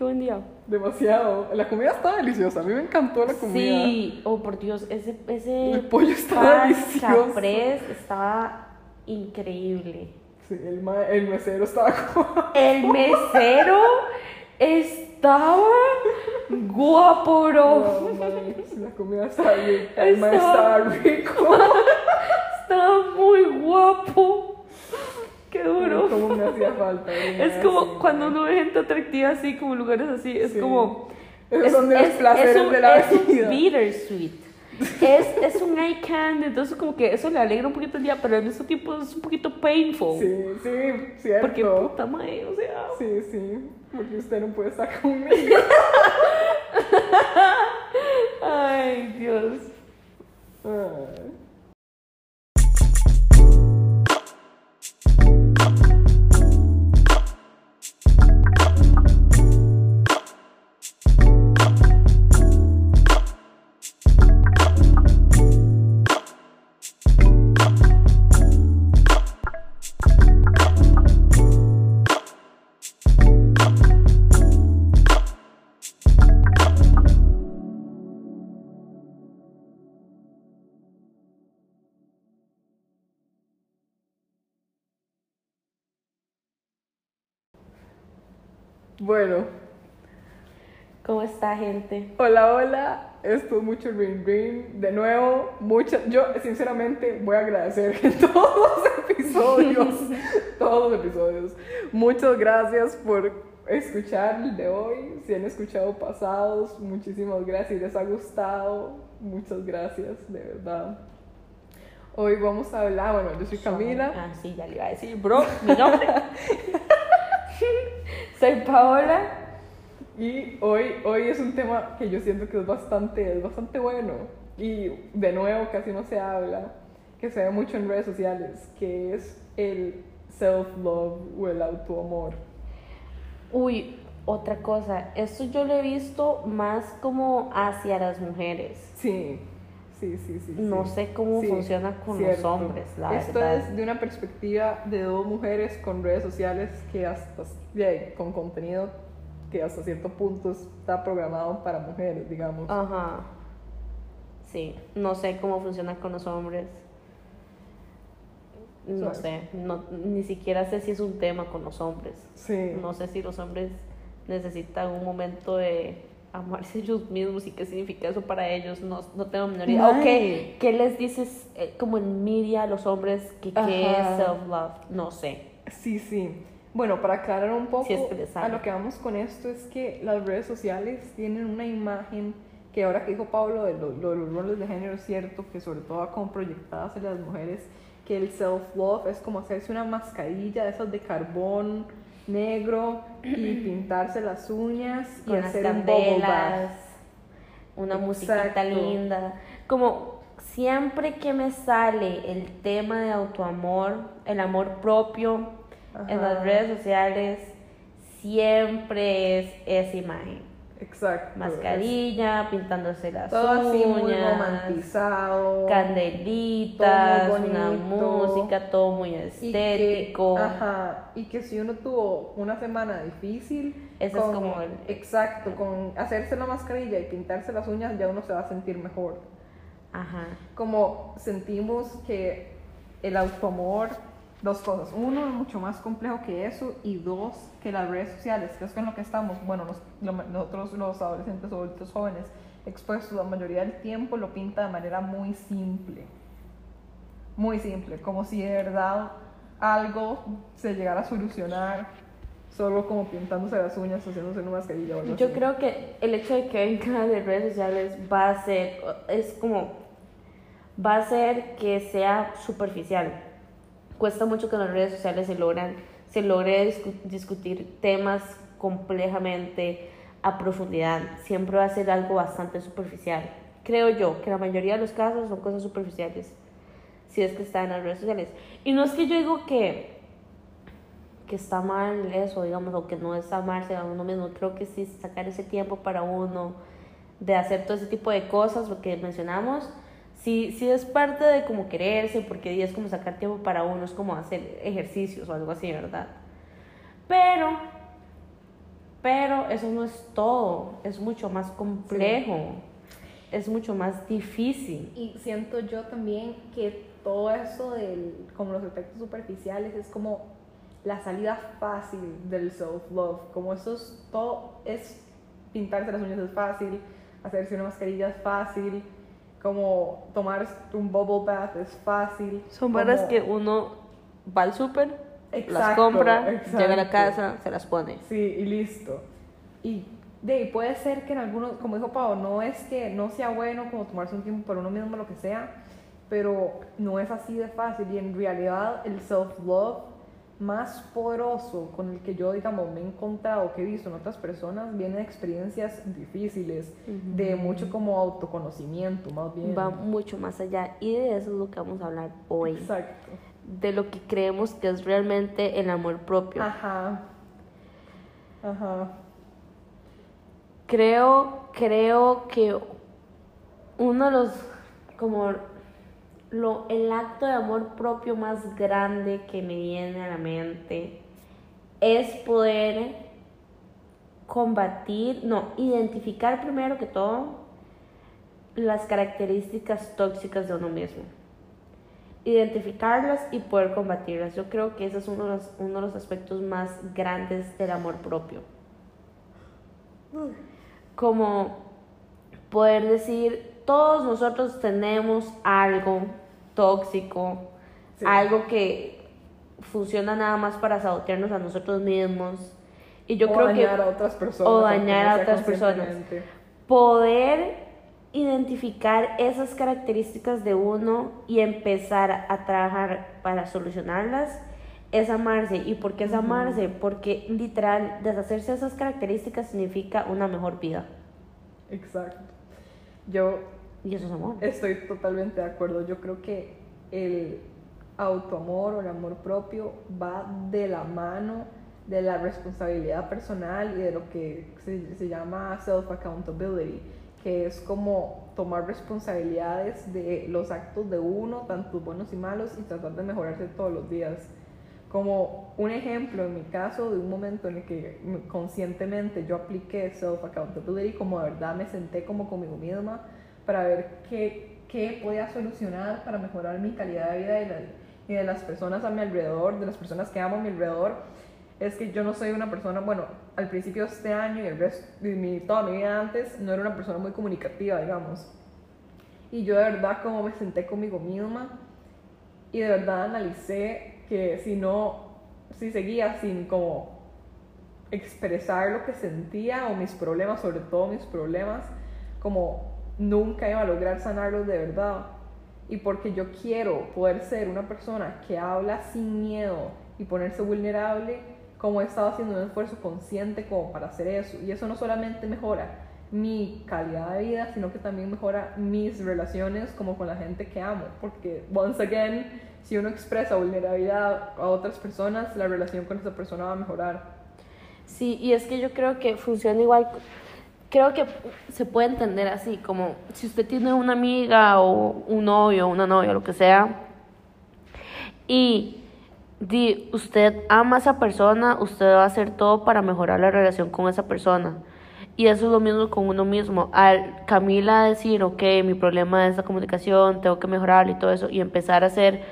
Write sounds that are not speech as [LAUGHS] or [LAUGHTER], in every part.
Qué buen día. Demasiado. La comida está deliciosa. A mí me encantó la comida. Sí, oh por Dios, ese, ese El pollo estaba delicioso. caprés estaba increíble. Sí, el, el mesero estaba [LAUGHS] como... El mesero estaba guapo, bro. Man, la comida estaba rica. El Estaba- estaba rico. [LAUGHS] Estaba muy guapo. Qué duro. Como me hacía falta. [LAUGHS] Es como así, cuando uno ve gente atractiva así, como lugares así, es Sí. como... Esos son de los es- placeres es un, de la es un vida. bittersweet. Es, es un eye candy, entonces como que eso le alegra un poquito el día, pero al mismo tiempo es un poquito painful. Sí, sí, cierto. Porque puta madre, o sea... Sí, sí. Porque usted no puede estar conmigo. [LAUGHS] Ay, Dios. Ay. Bueno, ¿Cómo está, gente? hola, hola. Esto es mucho Ring Ring. De nuevo, muchas. Yo, sinceramente, voy a agradecer en [LAUGHS] todos los episodios. [LAUGHS] todos los episodios. Muchas gracias por escuchar el de hoy. Si han escuchado pasados, muchísimas gracias. Si les ha gustado, muchas gracias, de verdad. Hoy vamos a hablar, bueno, yo soy Camila. Ah, sí, ya le iba a decir, bro, mi nombre. [LAUGHS] Soy Paola. Y hoy, hoy es un tema que yo siento que es bastante, es bastante bueno. Y de nuevo casi no se habla, que se ve mucho en redes sociales, que es el self-love o el autoamor. Uy, otra cosa, esto yo lo he visto más como hacia las mujeres. Sí, sí, sí, sí. No sí. sé cómo Sí, funciona con cierto. los hombres, la Esto verdad. es de una perspectiva de dos mujeres con redes sociales que hasta, con contenido que hasta cierto punto está programado para mujeres, digamos. Ajá. Sí, no sé cómo funciona con los hombres. No sé, no, ni siquiera sé si es un tema con los hombres. Sí. No sé si los hombres necesitan un momento de amarse ellos mismos y qué significa eso para ellos. No, no tengo menor idea. ¿O Mae. qué, les dices eh, como en media a los hombres que qué es self-love? No sé. Sí, sí. Bueno, para aclarar un poco a lo que vamos con esto es que las redes sociales tienen una imagen que ahora que dijo Pablo de, lo- lo de los roles de género es cierto que sobre todo va como proyectadas en las mujeres que el self-love es como hacerse una mascarilla de esas de carbón negro y [CLEARS THROAT] pintarse las uñas y Con hacer un candelas, una musiquita Exacto. linda. Como siempre que me sale el tema de autoamor, el amor propio en las redes sociales, siempre es esa imagen. Exacto. Mascarilla, pintándose las Todo así muy uñas, romantizado. candelitas, una música, todo muy Y que- estético. ajá, y que si uno tuvo una semana difícil, Ese es como el- exacto, con hacerse la mascarilla y pintarse las uñas ya uno se va a sentir mejor. Ajá. Como sentimos que el autoamor, dos cosas, uno mucho más complejo que eso y dos que las redes sociales, que es con lo que estamos, bueno, los- lo- nosotros los adolescentes o adultos jóvenes expuestos la mayoría del tiempo lo pinta de manera muy simple muy simple, como si de verdad algo se llegara a solucionar solo como pintándose las uñas, haciéndose una mascarilla o algo Yo así. creo que el hecho de que venga de redes sociales va a ser, es como, va a ser que sea superficial. Cuesta mucho que en las redes sociales se logran, se logre discu- discutir temas complejamente a profundidad. Siempre va a ser algo bastante superficial. Creo yo que la mayoría de los casos son cosas superficiales, si es que está en las redes sociales. Y no es que yo digo que que está mal eso, digamos, o que no es amarse a uno mismo. Creo que sí, sacar ese tiempo para uno, de hacer todo ese tipo de cosas, lo que mencionamos, sí, sí es parte de como quererse, porque es como sacar tiempo para uno, es como hacer ejercicios o algo así, ¿verdad? Pero Pero eso no es todo, es mucho más complejo, es mucho más difícil. Y siento yo también que todo eso del, como los efectos superficiales es como la salida fácil del self-love, como eso es todo, es pintarse las uñas es fácil, hacerse una mascarilla es fácil, como tomar un bubble bath es fácil. Son varas que uno va al súper, las compra, llega a la casa, se las pone. Sí, y listo. Y de puede ser que en algunos, como dijo Pau, no es que no sea bueno como tomarse un tiempo para uno mismo, lo que sea, pero no es así de fácil. Y en realidad el self-love más poderoso con el que yo, digamos, me he encontrado, que he visto en otras personas, viene de experiencias difíciles, de mucho como autoconocimiento, más bien. Va mucho más allá y de eso es lo que vamos a hablar hoy. Exacto. De lo que creemos que es realmente el amor propio. Ajá. Ajá. Creo, creo que uno de los, como lo, el acto de amor propio más grande que me viene a la mente es poder combatir, no, identificar primero que todo las características tóxicas de uno mismo. Identificarlas y poder combatirlas. Yo creo que ese es uno de los, uno de los aspectos más grandes del amor propio. Como poder decir, todos nosotros tenemos algo tóxico, algo que funciona nada más para sabotearnos a nosotros mismos. Y yo o creo dañar que a otras personas. o dañar a otras personas. Poder identificar esas características de uno y empezar a trabajar para solucionarlas es amarse. ¿Y por qué es amarse? Porque literal, deshacerse de esas características significa una mejor vida. Exacto. Yo y eso es amor. Estoy totalmente de acuerdo. Yo creo que el autoamor o el amor propio va de la mano de la responsabilidad personal y de lo que se, se llama self-accountability, que es como tomar responsabilidades de los actos de uno, tanto buenos y malos, y tratar de mejorarse todos los días. Como un ejemplo, en mi caso, de un momento en el que conscientemente yo apliqué self-accountability, como de verdad me senté como conmigo misma, para ver qué, qué podía solucionar para mejorar mi calidad de vida y, de las personas a mi alrededor, de las personas que amo a mi alrededor, es que yo no soy una persona, bueno, al principio de este año y el resto mi, toda mi vida antes, no era una persona muy comunicativa, digamos. Y yo de verdad como me senté conmigo misma y de verdad analicé que si no, si seguía sin como expresar lo que sentía o mis problemas, sobre todo mis problemas, como nunca iba a lograr sanarlos de verdad. Y porque yo quiero poder ser una persona que habla sin miedo y ponerse vulnerable, como he estado haciendo un esfuerzo consciente como para hacer eso. Y eso no solamente mejora mi calidad de vida, sino que también mejora mis relaciones como con la gente que amo. Porque, once again, si uno expresa vulnerabilidad a otras personas, la relación con esa persona va a mejorar. Sí, y es que yo creo que funciona igual creo que se puede entender así, como si usted tiene una amiga o un novio, una novia, lo que sea, y di, usted ama a esa persona, usted va a hacer todo para mejorar la relación con esa persona. Y eso es lo mismo con uno mismo. Al Camila decir, ok, mi problema es la comunicación, tengo que mejorarlo y todo eso, y empezar a ser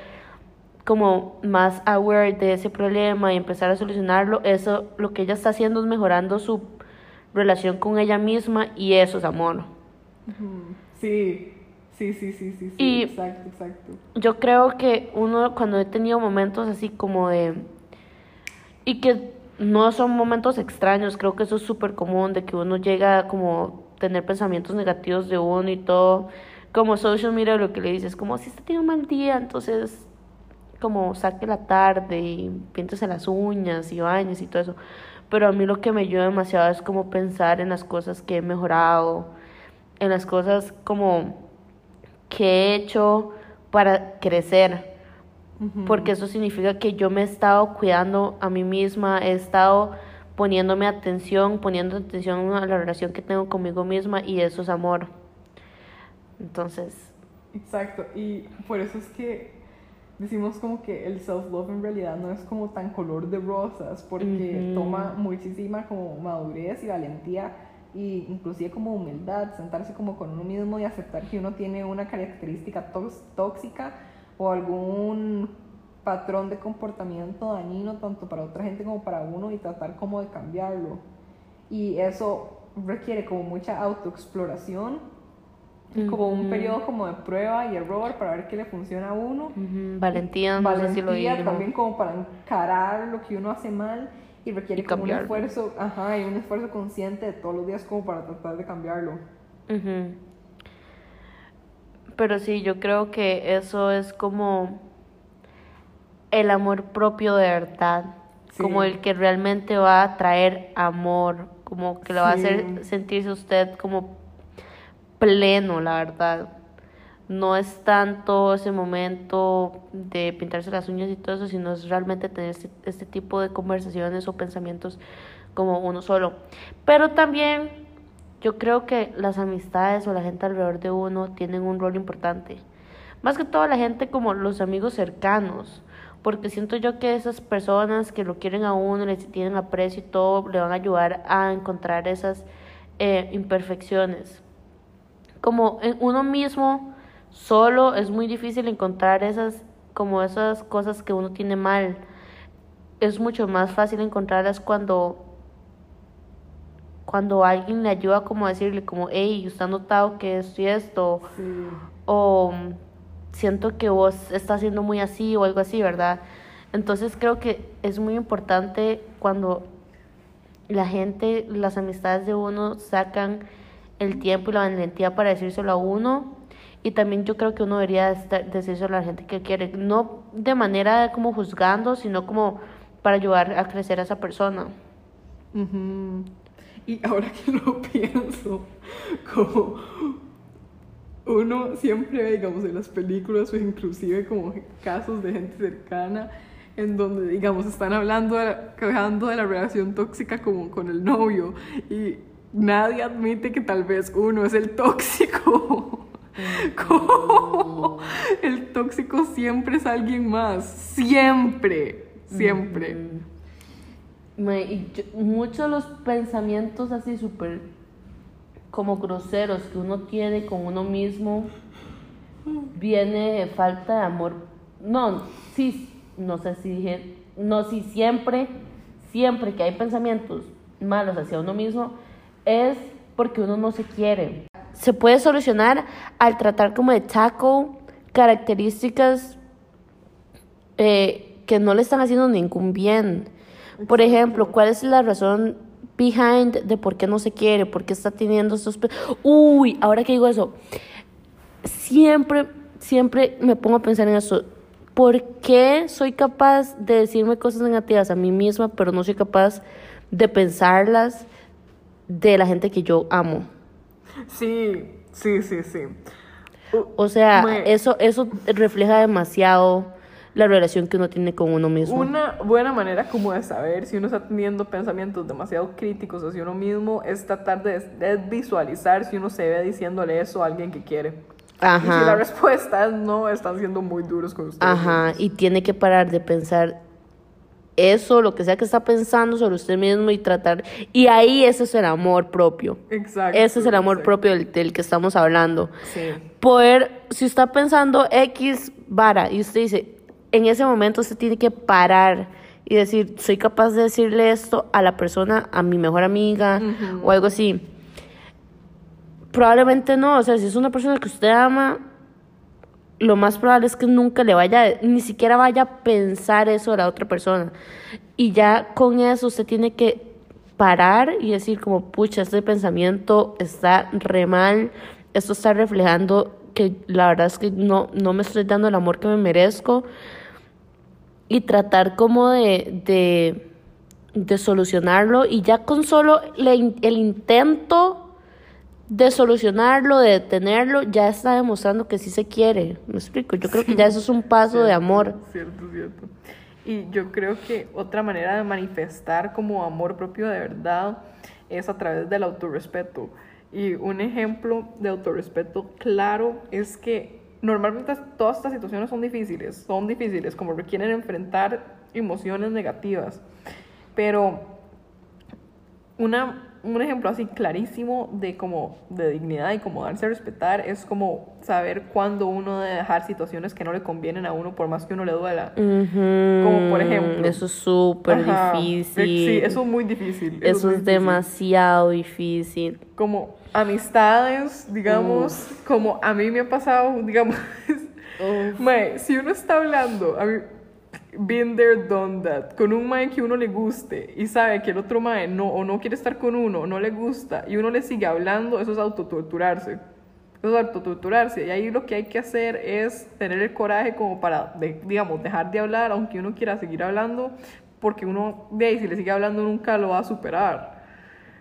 como más aware de ese problema y empezar a solucionarlo, eso lo que ella está haciendo es mejorando su relación con ella misma y eso es amor. Sí, sí, sí, sí, sí, sí. exacto, exacto. Yo creo que uno cuando he tenido momentos así como de... Y que no son momentos extraños, creo que eso es súper común, de que uno llega a como tener pensamientos negativos de uno y todo. Como social media lo que le dices, como si usted tiene un mal día, entonces como saque la tarde y píntese las uñas y bañes y todo eso pero a mí lo que me ayuda demasiado es como pensar en las cosas que he mejorado, en las cosas como que he hecho para crecer, porque eso significa que yo me he estado cuidando a mí misma, he estado poniéndome atención, poniendo atención a la relación que tengo conmigo misma y eso es amor. Entonces... Exacto, y por eso es que decimos como que el self-love en realidad no es como tan color de rosas, porque Ujú. toma muchísima como madurez y valentía y inclusive como humildad, sentarse como con uno mismo y aceptar que uno tiene una característica tóx- tóxica o algún patrón de comportamiento dañino tanto para otra gente como para uno y tratar como de cambiarlo. Y eso requiere como mucha autoexploración, como un Ujú. periodo como de prueba y error para ver qué le funciona a uno. Ujú, Valentía, no sé si lo Valentía también como para encarar lo que uno hace mal y requiere Y como un esfuerzo, ajá, y un esfuerzo consciente de todos los días como para tratar de cambiarlo. Pero sí, yo creo que eso es como el amor propio de verdad, Sí. como el que realmente va a traer amor, como que le va a hacer sentirse usted como pleno, la verdad. No es tanto ese momento de pintarse las uñas y todo eso, sino es realmente tener este, este tipo de conversaciones o pensamientos como uno solo. Pero también yo creo que las amistades o la gente alrededor de uno tienen un rol importante. Más que todo la gente como los amigos cercanos. Porque siento yo que esas personas que lo quieren a uno, le tienen aprecio y todo, le van a ayudar a encontrar esas eh, imperfecciones. Como en uno mismo solo es muy difícil encontrar esas como esas cosas que uno tiene mal. Es mucho más fácil encontrarlas cuando cuando alguien le ayuda como a decirle como, hey, usted ha notado que esto y esto, Sí. o siento que vos estás haciendo muy así o algo así, ¿verdad? Entonces creo que es muy importante cuando la gente, las amistades de uno sacan el tiempo y la valentía para decírselo a uno. Y también yo creo que uno debería decírselo a la gente que quiere, no de manera como juzgando, sino como para ayudar a crecer a esa persona. Ujú. Y ahora que lo pienso, como uno siempre ve, digamos, en las películas o inclusive como casos de gente cercana en donde, digamos, están hablando, de la, de la relación tóxica como con el novio y nadie admite que tal vez uno es el tóxico. [LAUGHS] [LAUGHS] El tóxico siempre es alguien más, siempre, siempre. Me- y yo- muchos de los pensamientos así súper como groseros que uno tiene con uno mismo viene de falta de amor. No, sí, no sé si dije, no, sí, siempre, siempre que hay pensamientos malos hacia uno mismo es porque uno no se quiere. Se puede solucionar al tratar como de tackle características eh, que no le están haciendo ningún bien. Por ejemplo, ¿cuál es la razón behind de por qué no se quiere? ¿Por qué está teniendo estos... Uy, ahora que digo eso, siempre, siempre me pongo a pensar en eso. ¿Por qué soy capaz de decirme cosas negativas a mí misma, pero no soy capaz de pensarlas de la gente que yo amo? Sí, sí, sí, sí. O sea, eso, eso refleja demasiado la relación que uno tiene con uno mismo. Una buena manera como de saber si uno está teniendo pensamientos demasiado críticos hacia uno mismo es tratar de, de visualizar si uno se ve diciéndole eso a alguien que quiere. Y si la Ajá. respuesta es no, están siendo muy duros con ustedes. Ajá, y tiene que parar de pensar eso, lo que sea que está pensando sobre usted mismo y tratar. Y ahí ese es el amor propio. Exacto. Ese es el amor exacto. propio del, del que estamos hablando. Sí. Poder, si está pensando X vara y usted dice, en ese momento usted tiene que parar y decir, soy capaz de decirle esto a la persona, a mi mejor amiga o algo así. Probablemente no, o sea, si es una persona que usted ama, lo más probable es que nunca le vaya, ni siquiera vaya a pensar eso de la otra persona. Y ya con eso usted tiene que parar y decir como, pucha, este pensamiento está re mal, esto está reflejando que la verdad es que no, no me estoy dando el amor que me merezco y tratar como de, de, de solucionarlo y ya con solo le- el intento de solucionarlo, de detenerlo, ya está demostrando que sí se quiere. ¿Me explico? Yo creo que ya eso es un paso de amor. Cierto, cierto. Y yo creo que otra manera de manifestar como amor propio de verdad es a través del autorrespeto. Y un ejemplo de autorrespeto claro es que normalmente todas estas situaciones son difíciles, son difíciles, como requieren enfrentar emociones negativas. Pero una un ejemplo así clarísimo de como de dignidad y como darse a respetar es como saber cuándo uno debe dejar situaciones que no le convienen a uno por más que uno le duela. Como por ejemplo. Eso es súper difícil. Sí, eso es muy difícil. Eso, es, demasiado difícil. Como amistades, digamos, como a mí me ha pasado, digamos, [LAUGHS] si uno está hablando, a mí, been there, done that, con un mae que uno le guste y sabe que el otro mae no, o no quiere estar con uno, no le gusta, y uno le sigue hablando, eso es autotorturarse. Eso es autotorturarse. Y ahí lo que hay que hacer es tener el coraje como para, digamos, dejar de hablar, aunque uno quiera seguir hablando, porque uno, de ahí, si le sigue hablando, nunca lo va a superar.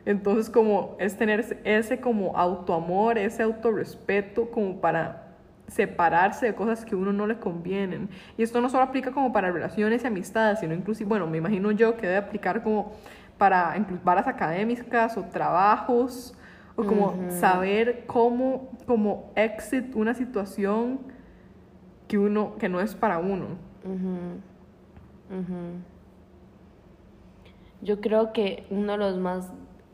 Entonces, como es tener ese como autoamor, ese autorrespeto, como para separarse de cosas que a uno no le convienen. Y esto no solo aplica como para relaciones y amistades, sino inclusive, bueno, me imagino yo que debe aplicar como para varas académicas o trabajos, o como saber cómo, como exit una situación que uno, que no es para uno. Yo creo que uno de los más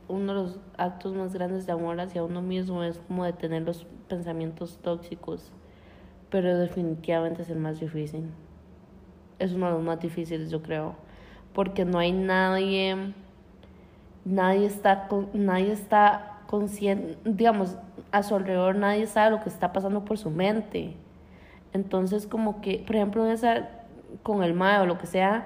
uno de los actos más grandes de amor hacia uno mismo es como detener los pensamientos tóxicos pero definitivamente es el más difícil. Es uno de los más difíciles, yo creo, porque no hay nadie, nadie está, nadie está consciente, digamos, a su alrededor nadie sabe lo que está pasando por su mente. Entonces, como que, por ejemplo, esa, con el MAE o lo que sea,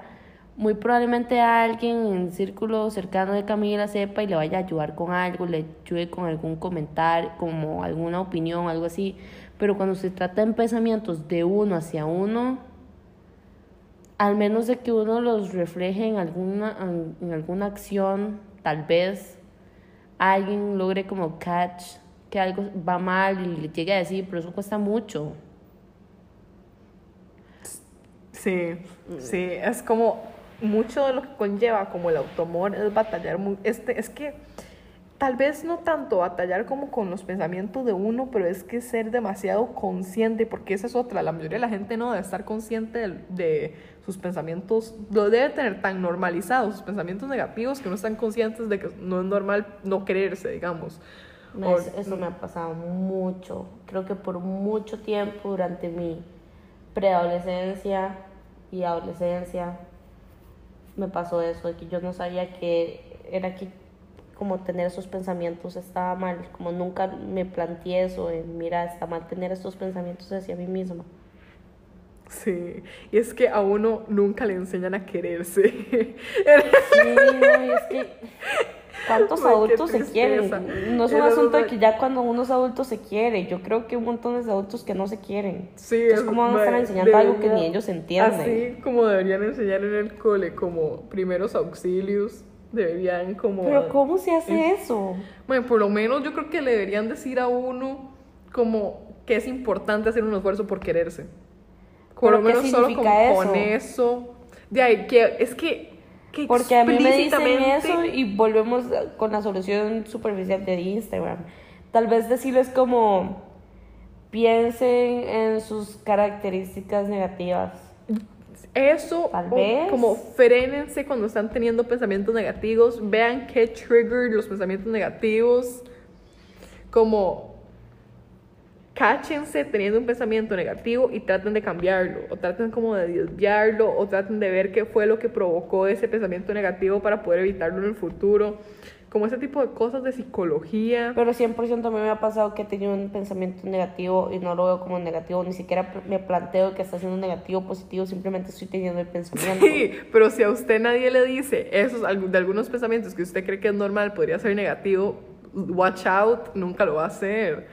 muy probablemente alguien en el círculo cercano de Camila sepa y le vaya a ayudar con algo, le ayude con algún comentario, como alguna opinión, algo así. Pero cuando se trata de pensamientos de uno hacia uno, al menos de que uno los refleje en alguna, en, alguna acción, tal vez alguien logre como catch que algo va mal y le llegue a decir, pero eso cuesta mucho. Sí, sí, es como mucho de lo que conlleva como el automor es batallar, este, es que tal vez no tanto batallar como con los pensamientos de uno, pero es que ser demasiado consciente, porque esa es otra, la mayoría de la gente no debe estar consciente de, sus pensamientos, lo debe tener tan normalizados, sus pensamientos negativos, que no están conscientes de que no es normal no quererse, digamos. eso me ha pasado mucho, creo que por mucho tiempo durante mi preadolescencia y adolescencia me pasó eso, de que yo no sabía que era que como tener esos pensamientos estaba mal, como nunca me planteé eso, mira, está mal tener estos pensamientos hacia mí misma. Sí, y es que a uno nunca le enseñan a quererse. Sí, es que ¿cuántos [LAUGHS] adultos se quieren? No es un asunto de que ya cuando uno es adulto se quiere, yo creo que un montón de adultos que no se quieren. Sí, Entonces, ¿cómo van a estar enseñando algo que ni ellos entienden? Así como deberían enseñar en el cole, como primeros auxilios, Deberían como... Pero ¿cómo se hace eso? Bueno, por lo menos yo creo que le deberían decir a uno como que es importante hacer un esfuerzo por quererse. Por lo menos solo con eso. De ahí, que es que... que Porque a mí me dicen eso y volvemos con la solución superficial de Instagram. Tal vez decirles como piensen en sus características negativas eso, como frenense cuando están teniendo pensamientos negativos, vean qué trigger los pensamientos negativos, como cáchense teniendo un pensamiento negativo y traten de cambiarlo, o traten como de desviarlo, o traten de ver qué fue lo que provocó ese pensamiento negativo para poder evitarlo en el futuro como ese tipo de cosas de psicología. Pero 100% a mí me ha pasado que he tenido un pensamiento negativo y no lo veo como negativo, ni siquiera me planteo que está siendo negativo o positivo, simplemente estoy teniendo el pensamiento. Sí, pero si a usted nadie le dice esos de algunos pensamientos que usted cree que es normal, podría ser negativo, watch out, nunca lo va a hacer.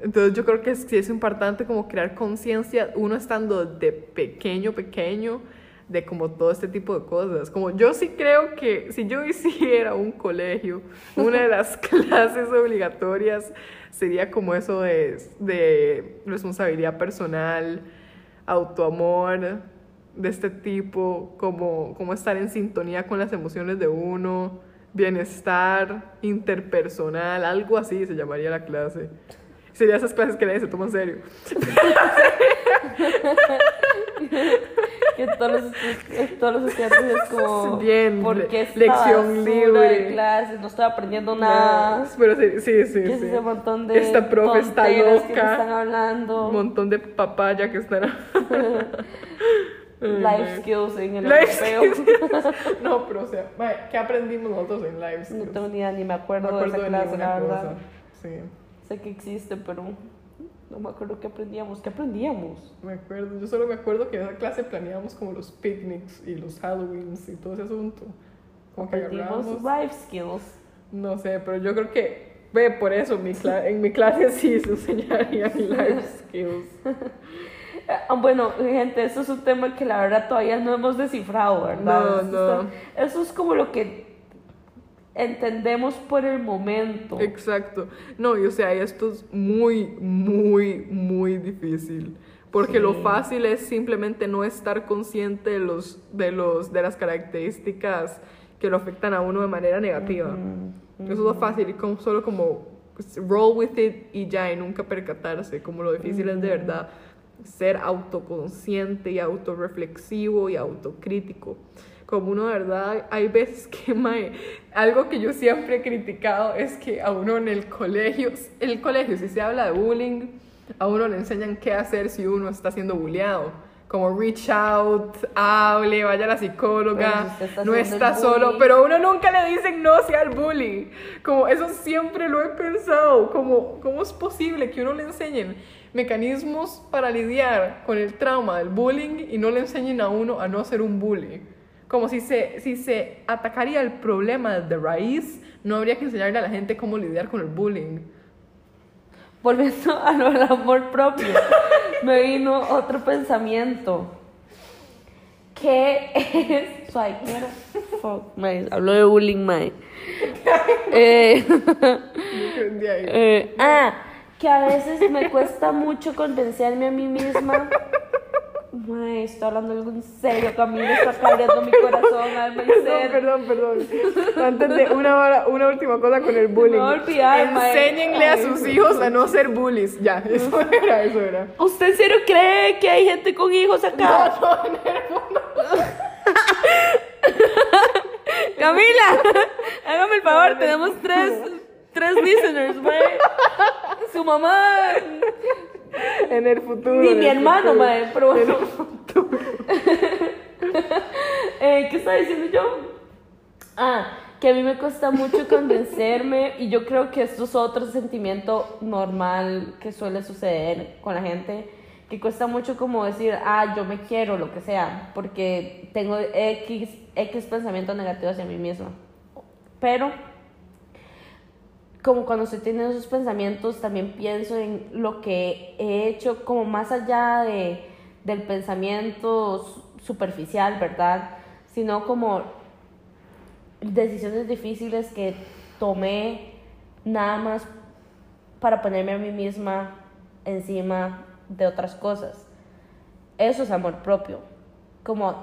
Entonces yo creo que sí es importante como crear conciencia, uno estando de pequeño, pequeño, de como todo este tipo de cosas. Como yo sí creo que si yo hiciera un colegio, una de las [LAUGHS] clases obligatorias sería como eso de, de responsabilidad personal, autoamor, de este tipo, como, como estar en sintonía con las emociones de uno, bienestar interpersonal, algo así se llamaría la clase. Sería esas clases que nadie se toma en serio. [LAUGHS] que todos los, todos los estudiantes es como [LAUGHS] Bien, ¿por le- qué esta lección libre. de clases? No estoy aprendiendo nada. Pero sí, sí, sí. ¿Qué es sí. ese montón de Esta profe está tonteras que loca. están hablando? Un montón de papaya que están. [LAUGHS] Life skills en el Life europeo. [LAUGHS] no, pero o sea, ¿qué aprendimos nosotros en live No skills? tengo ni idea, ni me acuerdo, No me de esa acuerdo clase, la verdad. cosa. Sí, Sé que existe, pero no me acuerdo qué aprendíamos. ¿Qué aprendíamos? me acuerdo. Yo solo me acuerdo que en esa clase planeábamos como los picnics y los Halloweens y todo ese asunto. Como que life skills. No sé, pero yo creo que. Ve, por eso mi en mi clase [LAUGHS] sí se enseñarían life skills. [LAUGHS] Ah, Bueno, gente, eso es un tema que la verdad todavía no hemos descifrado, ¿verdad? No, no. Eso es como lo que entendemos por el momento. Exacto. No, y o sea, esto es muy, muy, muy difícil. Porque lo Sí. fácil es simplemente no estar consciente de, los, de, los, de las características que lo afectan a uno de manera negativa. Eso es lo fácil y como, solo como pues, roll with it y ya, y nunca percatarse. Como lo difícil es de verdad ser autoconsciente y autorreflexivo y autocrítico. Como uno de verdad, hay veces que, mae, algo que yo siempre he criticado es que a uno en el colegio, en el colegio, si se habla de bullying, a uno le enseñan qué hacer si uno está siendo bulleado. Como reach out, hable, vaya a la psicóloga, si usted está no está solo, bullying. pero a uno nunca le dicen no sea el bully. Como eso siempre lo he pensado, como cómo es posible que uno le enseñen mecanismos para lidiar con el trauma del bullying y no le enseñen a uno a no ser un bully. Como si se, si se atacaría el problema de raíz, no habría que enseñarle a la gente cómo lidiar con el bullying. Volviendo a lo del amor propio, me vino otro pensamiento. ¿Qué es? Suave, ¿qué era? Fuck, mae, Hablo de bullying, mae. [LAUGHS] Eh, eh, ah, que a veces me cuesta mucho convencerme a mí misma. Mae, estoy hablando algo en serio, Camilo está cambiando mi corazón, alma y [LAUGHS] Perdón, ser. perdón, perdón. Antes de una, hora- una última cosa con el bullying. A olvidar. Enséñenle a sus hijos a no ser bullies. Ya, eso [LAUGHS] era, eso era. ¿Usted en serio cree que hay gente con hijos acá? [LAUGHS] Camila, hágame el favor, tenemos tres, tres listeners, mae. Su mamá, En el futuro. ni en mi el hermano, futuro. mae, pero bueno. [LAUGHS] Eh, ¿Qué estaba diciendo yo? Ah, que a mí me cuesta mucho convencerme y yo creo que esto es otro sentimiento normal que suele suceder con la gente, que cuesta mucho como decir, ah, yo me quiero, lo que sea, porque tengo X, X pensamientos negativos hacia mí misma. Pero como cuando estoy teniendo esos pensamientos, también pienso en lo que he hecho, como más allá de, del pensamiento su- superficial, ¿verdad? Sino como decisiones difíciles que tomé nada más para ponerme a mí misma encima de otras cosas. Eso es amor propio. Como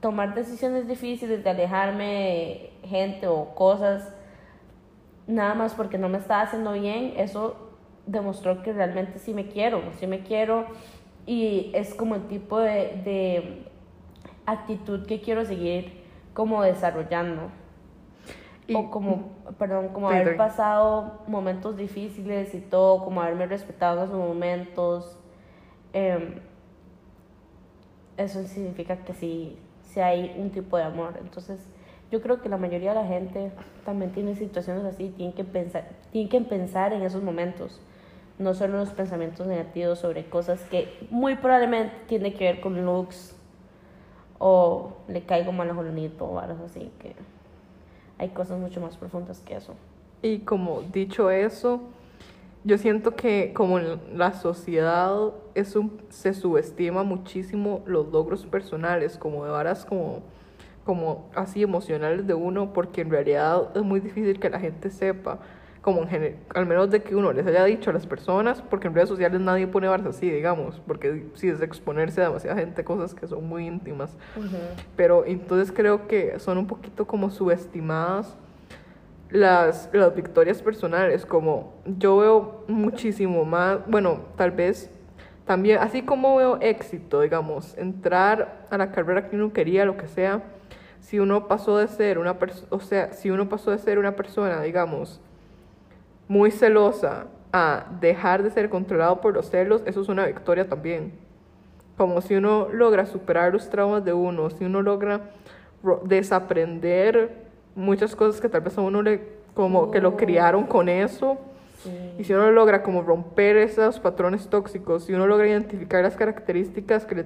tomar decisiones difíciles de alejarme de gente o cosas nada más porque no me estaba haciendo bien, eso demostró que realmente sí me quiero, sí me quiero y es como el tipo de, de actitud que quiero seguir como desarrollando. Y- o como, perdón, como haber pasado momentos difíciles y todo, como haberme respetado en esos momentos. em, eso significa que sí, sí hay un tipo de amor. Entonces, yo creo que la mayoría de la gente también tiene situaciones así, tienen que pensar, tienen que pensar en esos momentos, no solo los pensamientos negativos sobre cosas que muy probablemente tienen que ver con looks o le caigo mal a Jolanito o algo así, que hay cosas mucho más profundas que eso. Y como dicho eso, yo siento que como en la sociedad es un- se subestima muchísimo los logros personales, como de varas como, como así emocionales de uno, porque en realidad es muy difícil que la gente sepa, como en gener- al menos de que uno les haya dicho a las personas, porque en redes sociales nadie pone varas así, digamos, porque sí es exponerse a demasiada gente cosas que son muy íntimas. Pero entonces creo que son un poquito como subestimadas las, las victorias personales, como yo veo muchísimo más, bueno, tal vez también, así como veo éxito, digamos, entrar a la carrera que uno quería, lo que sea, si uno pasó de ser una persona, o sea, si uno pasó de ser una persona, digamos, muy celosa a dejar de ser controlado por los celos, eso es una victoria también. Como si uno logra superar los traumas de uno, si uno logra desaprender muchas cosas que tal vez a uno le, como que lo criaron con eso. Y si uno logra como romper esos patrones tóxicos, si uno logra identificar las características que le,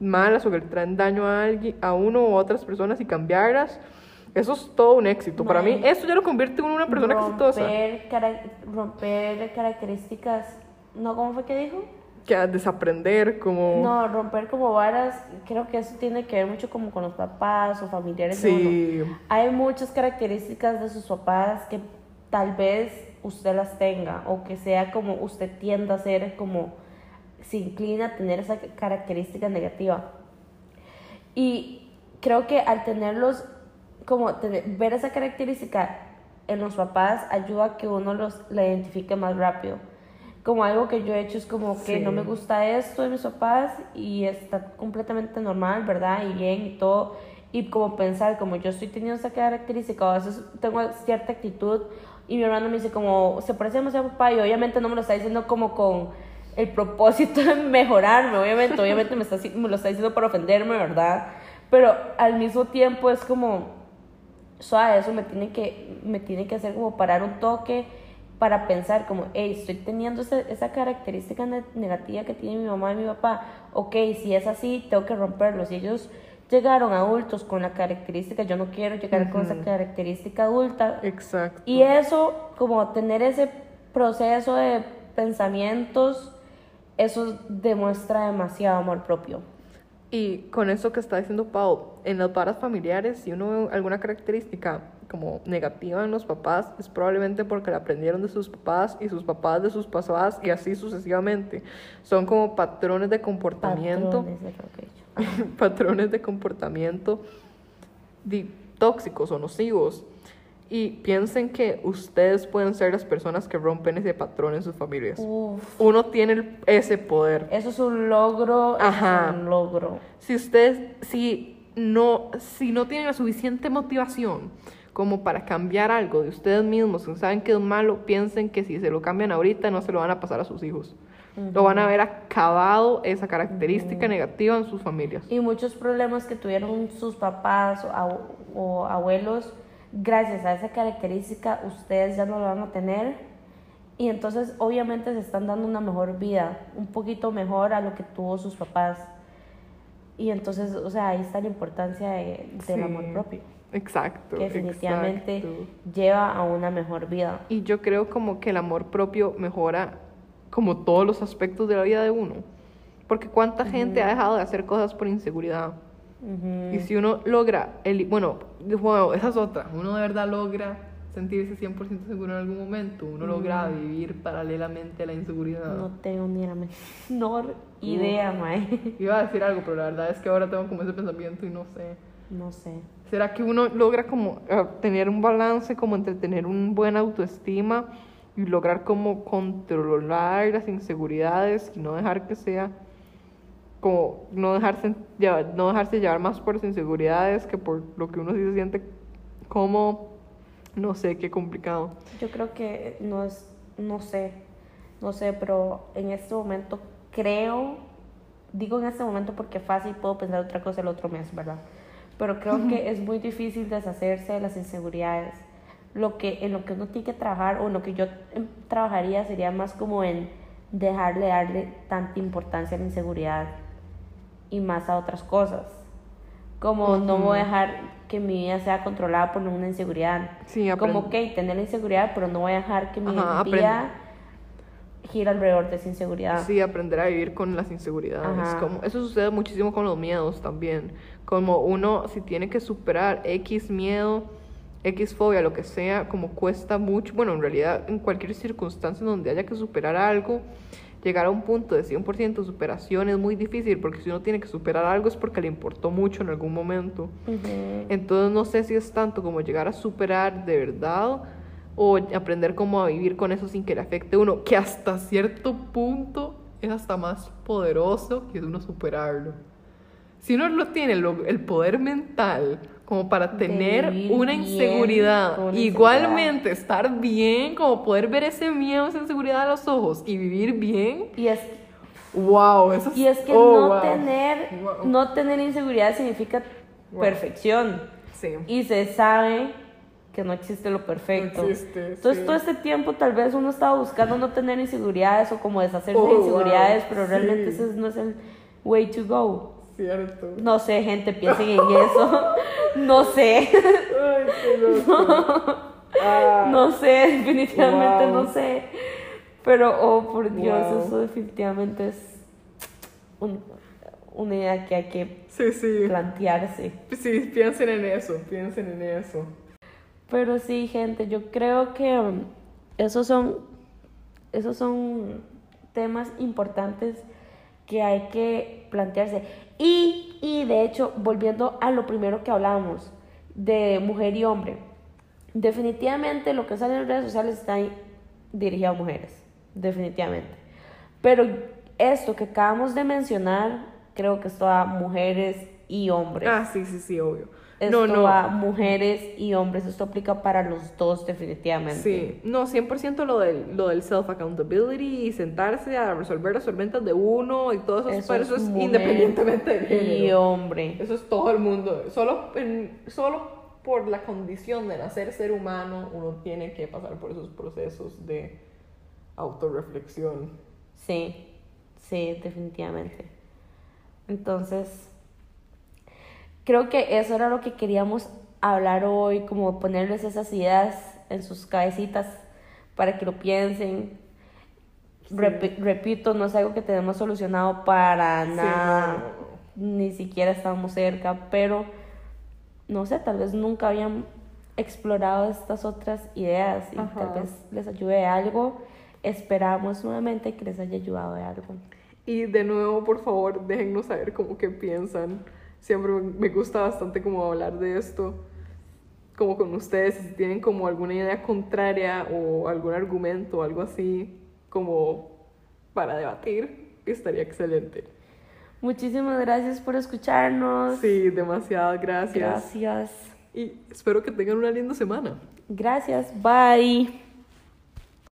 malas o que le traen daño a alguien, a uno o a otras personas y cambiarlas, eso es todo un éxito. Para mí, eso ya lo convierte en una persona exitosa. romper características, ¿no? ¿Cómo fue que dijo? Que a desaprender, como... No, romper como varas, creo que eso tiene que ver mucho como con los papás o familiares sí. Hay muchas características de sus papás que tal vez usted las tenga o que sea como usted tienda a ser como se inclina a tener esa característica negativa. Y creo que al tenerlos como ver esa característica en los papás ayuda a que uno los la identifique más rápido. Como algo que yo he hecho es como que no me gusta esto de mis papás y está completamente normal, ¿verdad? Y bien y todo. Y como pensar, como yo estoy teniendo esa característica, a veces tengo cierta actitud y mi hermano me dice como, se parece demasiado a papá y obviamente no me lo está diciendo como con el propósito de mejorarme, obviamente, obviamente me, está, me lo está diciendo para ofenderme, ¿verdad? Pero al mismo tiempo es como, suave, eso me tiene que, me tiene que hacer como parar un toque para pensar como, hey, estoy teniendo esa, esa característica negativa que tiene mi mamá y mi papá, ok, si es así, tengo que romperlo. Si ellos llegaron adultos con la característica, yo no quiero llegar con esa característica adulta. Exacto. Y eso, como tener ese proceso de pensamientos, eso demuestra demasiado amor propio. Y con eso que está diciendo Pau, en las varas familiares, si uno ve alguna característica como negativa en los papás, es probablemente porque la aprendieron de sus papás y sus papás de sus papás y así sucesivamente. Son como patrones de comportamiento. Patrones de, [LAUGHS] comportamiento tóxicos o nocivos y piensen que ustedes pueden ser las personas que rompen ese patrón en sus familias. Uno tiene ese poder. Eso es un logro. Ajá. Es un logro. Si ustedes, si no, si no tienen la suficiente motivación como para cambiar algo de ustedes mismos, saben que es malo, piensen que si se lo cambian ahorita no se lo van a pasar a sus hijos. Lo van a ver acabado esa característica negativa en sus familias. Y muchos problemas que tuvieron sus papás o abuelos gracias a esa característica ustedes ya no lo van a tener y entonces obviamente se están dando una mejor vida, un poquito mejor a lo que tuvo sus papás. Y entonces, o sea, ahí está la importancia del amor propio. Exacto. Que definitivamente lleva a una mejor vida. Y yo creo como que el amor propio mejora como todos los aspectos de la vida de uno. Porque cuánta gente ha dejado de hacer cosas por inseguridad. Y si uno logra, el, bueno, bueno, esa es otra, uno de verdad logra sentirse 100% seguro en algún momento, uno logra vivir paralelamente a la inseguridad. No tengo ni la menor idea, mae. Iba a decir algo, pero la verdad es que ahora tengo como ese pensamiento y no sé. No sé. ¿Será que uno logra como eh, tener un balance, como entre tener un buen autoestima y lograr como controlar las inseguridades y no dejar que sea como no dejarse, llevar, no dejarse llevar más por las inseguridades que por lo que uno sí se siente como, no sé, qué complicado. Yo creo que no es, no sé, no sé, pero en este momento creo, digo en este momento porque fácil puedo pensar otra cosa el otro mes, ¿verdad? Pero creo que es muy difícil deshacerse de las inseguridades. Lo que, en lo que uno tiene que trabajar, o en lo que yo em, trabajaría, sería más como en dejarle darle tanta importancia a la inseguridad y más a otras cosas. Como no voy a dejar que mi vida sea controlada por una inseguridad. Sí, como, que tener la inseguridad, pero no voy a dejar que mi vida gira alrededor de esa inseguridad. Sí, aprender a vivir con las inseguridades. Como, eso sucede muchísimo con los miedos también. Como uno, si tiene que superar X miedo, X fobia, lo que sea, como cuesta mucho. Bueno, en realidad, en cualquier circunstancia donde haya que superar algo, llegar a un punto de 100% superación es muy difícil porque si uno tiene que superar algo es porque le importó mucho en algún momento. Entonces no sé si es tanto como llegar a superar de verdad, o aprender cómo a vivir con eso sin que le afecte a uno, que hasta cierto punto es hasta más poderoso que uno superarlo. Si uno lo tiene lo- el poder mental como para tener una inseguridad, igualmente estar bien, como poder ver ese miedo, esa inseguridad a los ojos y vivir bien, Y es, wow, eso es, y es que oh, no, wow. tener, Wow. no tener inseguridad significa Wow. perfección. Sí. Y se sabe que no existe lo perfecto. No existe, Entonces sí. todo este tiempo tal vez uno estaba buscando no tener inseguridades o como deshacerse Oh, de inseguridades, pero realmente sí. ese no es el way to go. Cierto. No sé, gente, piensen en eso. [LAUGHS] No sé. Ay, qué loco. [LAUGHS] Ah, No sé, definitivamente Wow. no sé. Pero, oh, por Dios, Wow. eso definitivamente es un- una idea que hay que Sí, sí. plantearse. Sí, piensen en eso, piensen en eso. Pero sí, gente, yo creo que um, esos son, esos son temas importantes que hay que plantearse. Y, y de hecho, volviendo a lo primero que hablábamos, de mujer y hombre, definitivamente lo que sale en redes sociales está dirigido a mujeres, definitivamente. Pero esto que acabamos de mencionar, creo que esto a mujeres y hombres. Ah, sí, sí, sí, obvio. Esto no, no. a mujeres y hombres, esto aplica para los dos definitivamente. Sí, no, 100% lo del, lo del self-accountability y sentarse a resolver las tormentas de uno y todo eso, pero eso es independientemente de Y género. hombre. Eso es todo el mundo. Solo, en- solo por la condición de nacer ser humano, uno tiene que pasar por esos procesos de autorreflexión. Sí, sí, definitivamente. Entonces, creo que eso era lo que queríamos hablar hoy, como ponerles esas ideas en sus cabecitas para que lo piensen. Repi- repito, no es algo que tenemos solucionado para Sí, nada, no, no, ni siquiera estamos cerca, pero no sé, tal vez nunca habían explorado estas otras ideas y Ajá. tal vez les ayude de algo. Esperamos nuevamente que les haya ayudado de algo. Y de nuevo, por favor, déjennos saber cómo que piensan. Siempre me- gusta bastante como hablar de esto, como con ustedes, si tienen como alguna idea contraria o algún argumento o algo así, como para debatir, estaría excelente. Muchísimas gracias por escucharnos. Sí, demasiadas gracias. Gracias. Y espero que tengan una linda semana. Gracias. Bye.